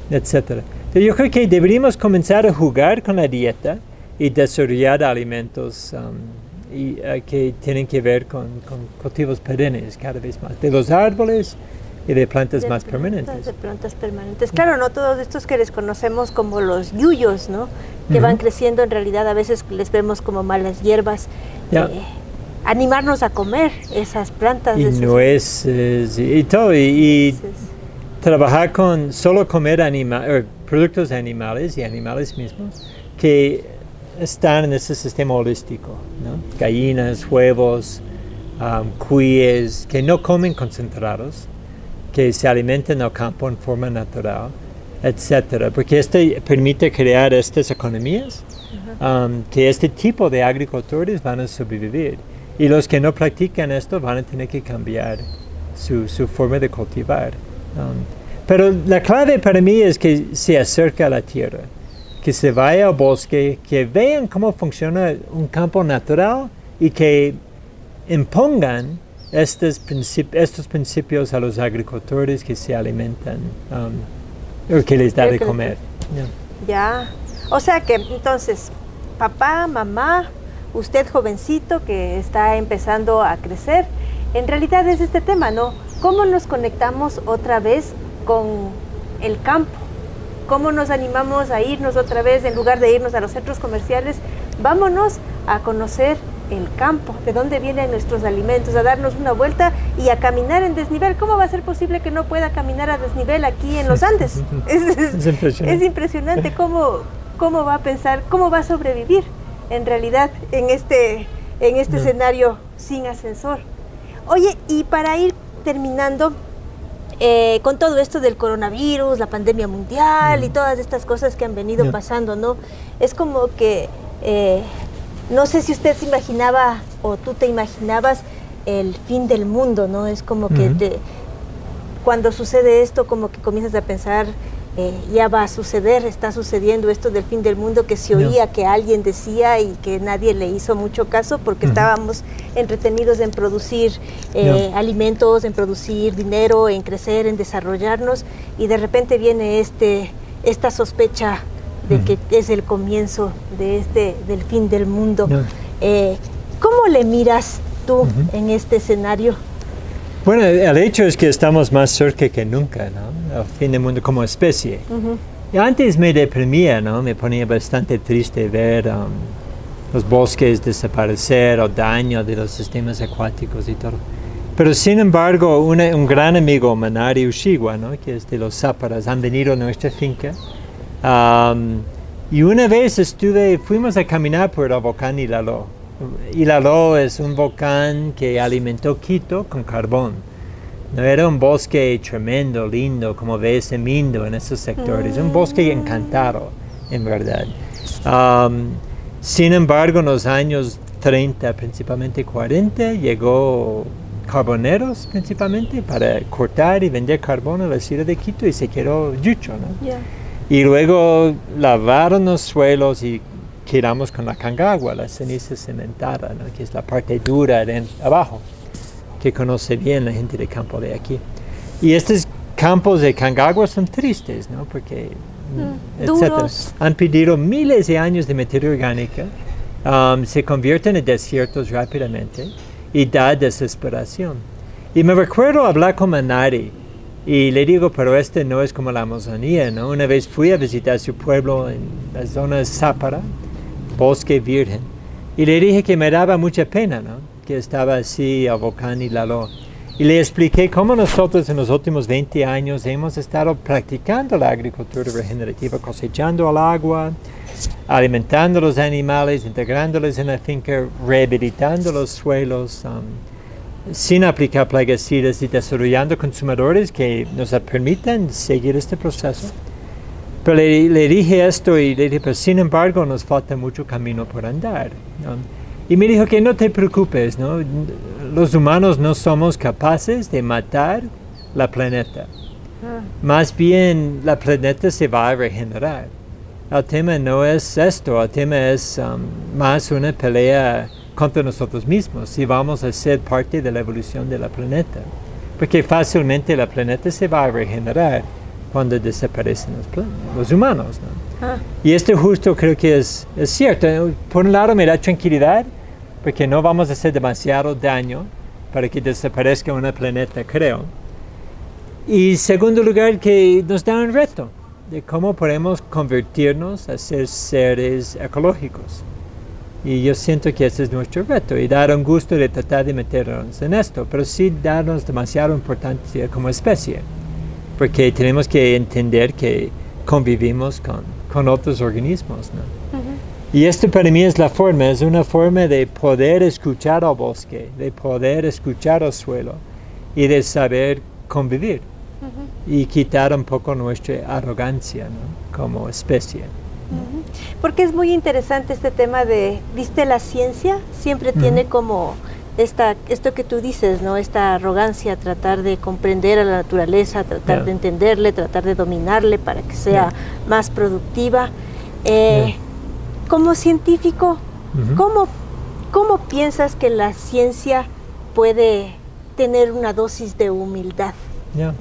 etc. Entonces, yo creo que deberíamos comenzar a jugar con la dieta y desarrollar alimentos um, y, eh, que tienen que ver con, con cultivos perennes cada vez más, de los árboles y de plantas De más plantas, permanentes. De plantas permanentes. Claro, no todos estos que les conocemos como los yuyos, ¿no? Que Ujú. van creciendo en realidad a veces les vemos como malas hierbas. Ya. Eh, animarnos a comer esas plantas. y esos- nueces y, y todo. Y, y trabajar con solo comer anima- er, productos animales y animales mismos que están en ese sistema holístico. ¿no? Gallinas, huevos, um, cuíes, que no comen concentrados, que se alimentan al campo en forma natural, etcétera, porque este permite crear estas economías um, que este tipo de agricultores van a sobrevivir. Y los que no practican esto van a tener que cambiar su, su forma de cultivar. Um, pero la clave para mí es que se acerque a la tierra, que se vaya al bosque, que vean cómo funciona un campo natural y que impongan estos, princip- estos principios a los agricultores que se alimentan um, o que les da de comer. Ya. O sea que entonces, papá, mamá, usted jovencito que está empezando a crecer, en realidad es este tema, ¿no? ¿Cómo nos conectamos otra vez con el campo? ¿Cómo nos animamos a irnos otra vez en lugar de irnos a los centros comerciales? Vámonos a conocer el campo, de dónde vienen nuestros alimentos, a darnos una vuelta y a caminar en desnivel. ¿Cómo va a ser posible que no pueda caminar a desnivel aquí en los Andes? Es, es- Es impresionante. es impresionante cómo, cómo va a pensar, cómo va a sobrevivir en realidad en este, en este escenario sin ascensor. Oye, y para ir terminando, eh, con todo esto del coronavirus, la pandemia mundial y todas estas cosas que han venido pasando, ¿no? Es como que, eh, no sé si usted se imaginaba o tú te imaginabas el fin del mundo, ¿no? Es como que te- cuando sucede esto, como que comienzas a pensar, eh, ya va a suceder, está sucediendo esto del fin del mundo que se oía que alguien decía y que nadie le hizo mucho caso porque estábamos entretenidos en producir eh, alimentos, en producir dinero, en crecer, en desarrollarnos y de repente viene este esta sospecha de que es el comienzo de este del fin del mundo. Eh, ¿Cómo le miras tú en este escenario? Bueno, el hecho es que estamos más cerca que nunca, ¿no? Al fin del mundo como especie. Ujú. Y antes me deprimía, ¿no? Me ponía bastante triste ver um, los bosques desaparecer o daño de los sistemas acuáticos y todo. Pero sin embargo, una- un gran amigo, Manari Ushiwa, ¿no? que es de los Záparas, han venido a nuestra finca. Um, y una vez estuve, fuimos a caminar por el volcán Ilalo. Ilalo es un volcán que alimentó Quito con carbón. No era un bosque tremendo, lindo, como ves en Mindo, en esos sectores. Un bosque encantado, en verdad. Um, sin embargo, en los años 30, principalmente 40, llegó carboneros principalmente para cortar y vender carbón a la ciudad de Quito y se quedó yucho, ¿no? Y luego lavaron los suelos y quedamos con la cangagua, la ceniza cementada, ¿no? que es la parte dura de abajo, que conoce bien la gente de campo de aquí. Y estos campos de cangagua son tristes, ¿no? Porque Mm, etcétera. duros. Han pedido miles de años de materia orgánica, um, se convierten en desiertos rápidamente y da desesperación. Y me recuerdo hablar con Manari y le digo, pero este no es como la Amazonía, ¿no? Una vez fui a visitar su pueblo en la zona de Zápara, bosque virgen, y le dije que me daba mucha pena, ¿no? Que estaba así el volcán Ilalo. Y le expliqué cómo nosotros en los últimos 20 años hemos estado practicando la agricultura regenerativa, cosechando el agua, alimentando los animales, integrándoles en la finca, rehabilitando los suelos, um, sin aplicar plaguicidas y desarrollando consumidores que nos permitan seguir este proceso. Pero le, le dije esto y le dije, pero sin embargo nos falta mucho camino por andar. ¿no? Y me dijo que no te preocupes, ¿no? los humanos no somos capaces de matar la planeta. Más bien la planeta se va a regenerar. El tema no es esto, el tema es um, más una pelea contra nosotros mismos, si vamos a ser parte de la evolución de la planeta. Porque fácilmente la planeta se va a regenerar cuando desaparecen los, los humanos. ¿no? Ah. Y esto justo creo que es, es cierto. Por un lado me da tranquilidad, porque no vamos a hacer demasiado daño para que desaparezca una planeta, creo. Y segundo lugar, que nos da un reto de cómo podemos convertirnos a ser seres ecológicos. Y yo siento que ese es nuestro reto y dar un gusto de tratar de meternos en esto, pero sí darnos demasiado importancia como especie, porque tenemos que entender que convivimos con, con otros organismos. ¿no? Y esto para mí es la forma, es una forma de poder escuchar al bosque, de poder escuchar al suelo y de saber convivir y quitar un poco nuestra arrogancia ¿no? como especie. Porque es muy interesante este tema de, ¿viste la ciencia? Siempre tiene como esta, esto que tú dices, ¿no? Esta arrogancia, tratar de comprender a la naturaleza, tratar de entenderle, tratar de dominarle para que sea más productiva. Eh, Como científico, Ujú. ¿cómo, ¿cómo piensas que la ciencia puede tener una dosis de humildad? Ya.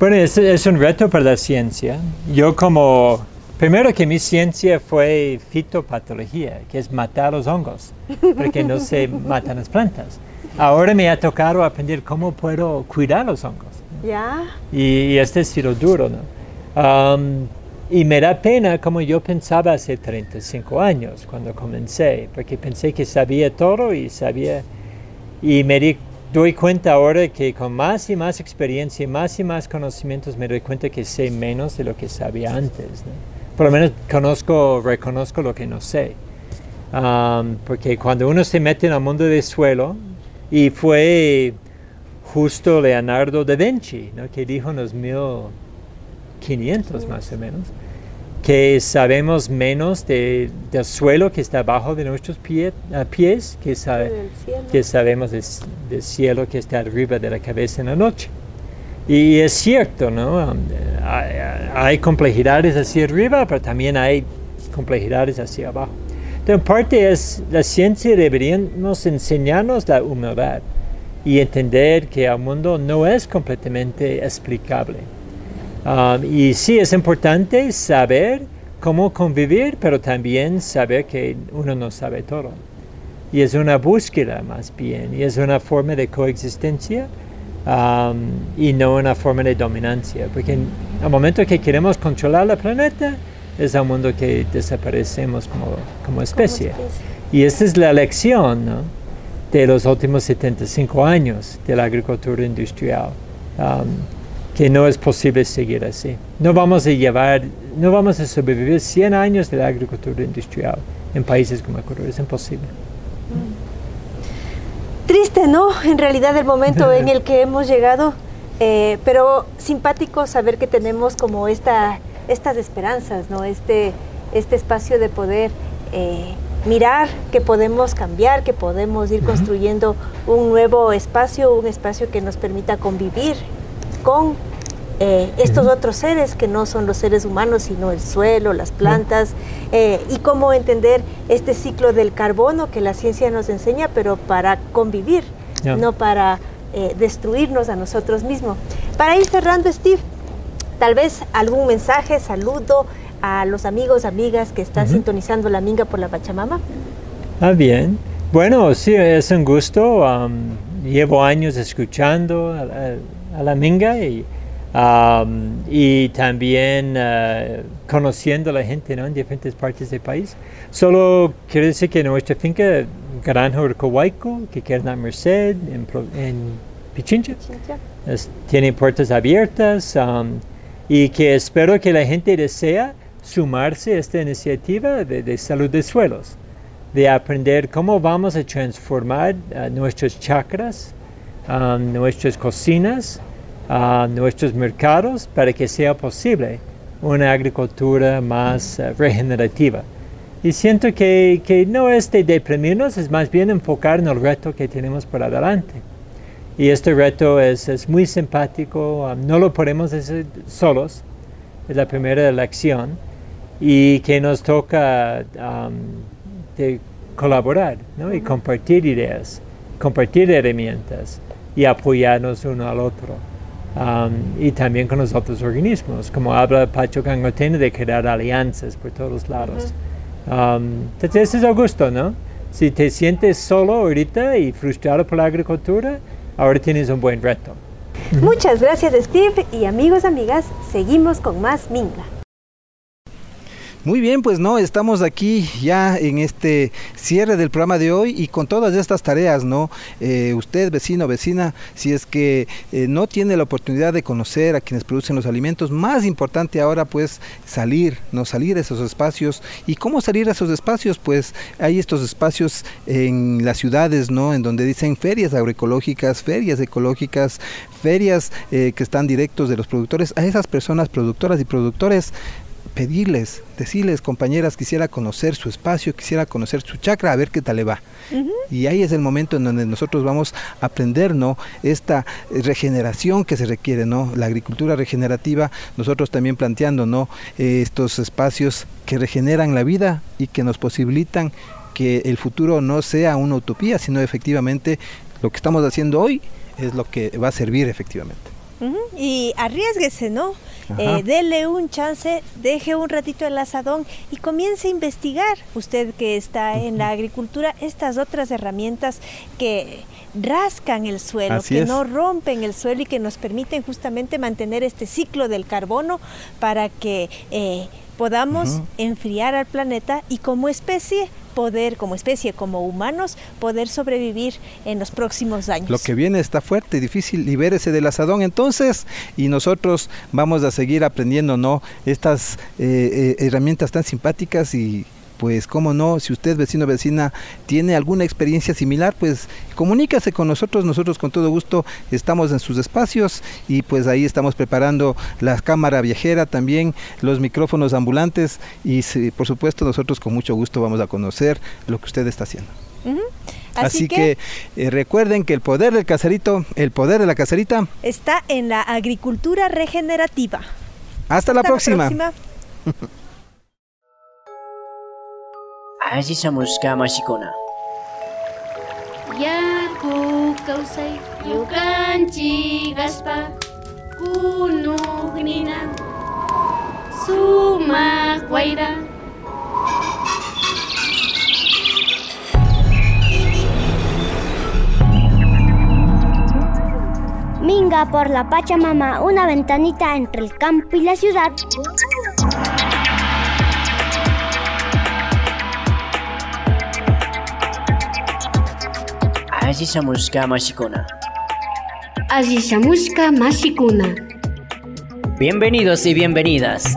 Bueno, es, es un reto para la ciencia. Yo como Primero que mi ciencia fue fitopatología, que es matar los hongos, porque no se matan las plantas. Ahora me ha tocado aprender cómo puedo cuidar los hongos. Ya. Y, y este ha sido duro, ¿no? Um, y me da pena como yo pensaba hace 35 años cuando comencé, porque pensé que sabía todo y sabía, y me di, doy cuenta ahora que con más y más experiencia y más y más conocimientos me doy cuenta que sé menos de lo que sabía antes. ¿no? Por lo menos conozco, reconozco lo que no sé. Um, porque cuando uno se mete en el mundo del suelo, y fue justo Leonardo da Vinci, ¿no? que dijo en los 1500 más o menos, que sabemos menos de, del suelo que está abajo de nuestros pie, uh, pies que, que sabemos del, del, cielo que está arriba de la cabeza en la noche. Y es cierto, ¿no? Um, hay, hay, complejidades hacia arriba, pero también hay complejidades hacia abajo. Entonces, en parte es la ciencia deberíamos enseñarnos la humildad y entender que el mundo no es completamente explicable. Um, y sí es importante saber cómo convivir, pero también saber que uno no sabe todo. Y es una búsqueda más bien, y es una forma de coexistencia um, y no una forma de dominancia. Porque el momento que queremos controlar el planeta, es el mundo que desaparecemos como, como, especie. como especie. Y esta es la lección ¿no? de los últimos 75 años de la agricultura industrial. Um, que no es posible seguir así. No vamos a llevar, no vamos a sobrevivir 100 años de la agricultura industrial en países como Ecuador, es imposible. Triste, ¿no? En realidad el momento en el que hemos llegado, eh, pero simpático saber que tenemos como esta, estas esperanzas, ¿no? Este, este espacio de poder eh, mirar que podemos cambiar, que podemos ir construyendo un nuevo espacio, un espacio que nos permita convivir con eh, estos otros seres que no son los seres humanos, sino el suelo, las plantas, eh, y cómo entender este ciclo del carbono que la ciencia nos enseña, pero para convivir, yeah. no para eh, destruirnos a nosotros mismos. Para ir cerrando, Steve, tal vez algún mensaje, saludo a los amigos, amigas que están uh -huh. sintonizando la Minga por la Pachamama. Ah, bien. Bueno, sí, es un gusto. Um, llevo años escuchando a, a, la Minga y Um, y también uh, conociendo a la gente ¿no? en diferentes partes del país. Solo quiero decir que nuestra finca Granja Urcohuayco, que queda en la Merced, en, en Pichincha, es, tiene puertas abiertas um, y que espero que la gente desea sumarse a esta iniciativa de, de salud de suelos, de aprender cómo vamos a transformar uh, nuestras chacras, um, nuestras cocinas, a nuestros mercados para que sea posible una agricultura más uh, regenerativa. Y siento que, que, no es de deprimirnos, es más bien enfocar en el reto que tenemos por adelante. Y este reto es, es muy simpático, um, no lo podemos hacer solos, es la primera elección, y que nos toca um, de colaborar ¿no? y compartir ideas, compartir herramientas y apoyarnos uno al otro. Um, y también con los otros organismos, como habla Pacho Cangotena de crear alianzas por todos lados. Uh -huh. um, entonces, ese es el gusto, ¿no? Si te sientes solo ahorita y frustrado por la agricultura, ahora tienes un buen reto. Muchas gracias, Steve. Y amigos, amigas, seguimos con más Minga. Muy bien, pues no, estamos aquí ya en este cierre del programa de hoy y con todas estas tareas, ¿no? Eh, usted, vecino, vecina, si es que eh, no tiene la oportunidad de conocer a quienes producen los alimentos, más importante ahora pues salir, no salir a esos espacios. ¿Y cómo salir a esos espacios? Pues hay estos espacios en las ciudades, ¿no? En donde dicen ferias agroecológicas, ferias ecológicas, ferias eh, que están directos de los productores, a esas personas productoras y productores pedirles, decirles, compañeras, quisiera conocer su espacio, quisiera conocer su chakra, a ver qué tal le va. Uh -huh. Y ahí es el momento en donde nosotros vamos a aprender, ¿no? Esta regeneración que se requiere, ¿no? La agricultura regenerativa, nosotros también planteando, ¿no? Eh, estos espacios que regeneran la vida y que nos posibilitan que el futuro no sea una utopía, sino efectivamente lo que estamos haciendo hoy es lo que va a servir efectivamente. Y arriesguese, ¿no? Eh, dele un chance, deje un ratito el asadón y comience a investigar, usted que está en la agricultura, estas otras herramientas que rascan el suelo, Así que es. no rompen el suelo y que nos permiten justamente mantener este ciclo del carbono para que eh, podamos enfriar al planeta y como especie poder, como especie, como humanos, poder sobrevivir en los próximos años. Lo que viene está fuerte, difícil, libérese del asadón entonces y nosotros vamos a seguir aprendiendo, ¿no? Estas eh, eh, herramientas tan simpáticas y pues cómo no, si usted vecino o vecina tiene alguna experiencia similar, pues comunícase con nosotros, nosotros con todo gusto estamos en sus espacios y pues ahí estamos preparando la cámara viajera también, los micrófonos ambulantes y por supuesto nosotros con mucho gusto vamos a conocer lo que usted está haciendo. Así, que, eh, recuerden que el poder del caserito, el poder de la caserita. está en la agricultura regenerativa. Hasta, la próxima. Allichamushka mashikuna. Yaku kawsay yukanchik aspa kunugnina sumaq wayra Minga por la Pachamama, una ventanita entre el campo y la ciudad. Allichamushka mashikuna. Allishamushka mashikuna Bienvenidos y bienvenidas.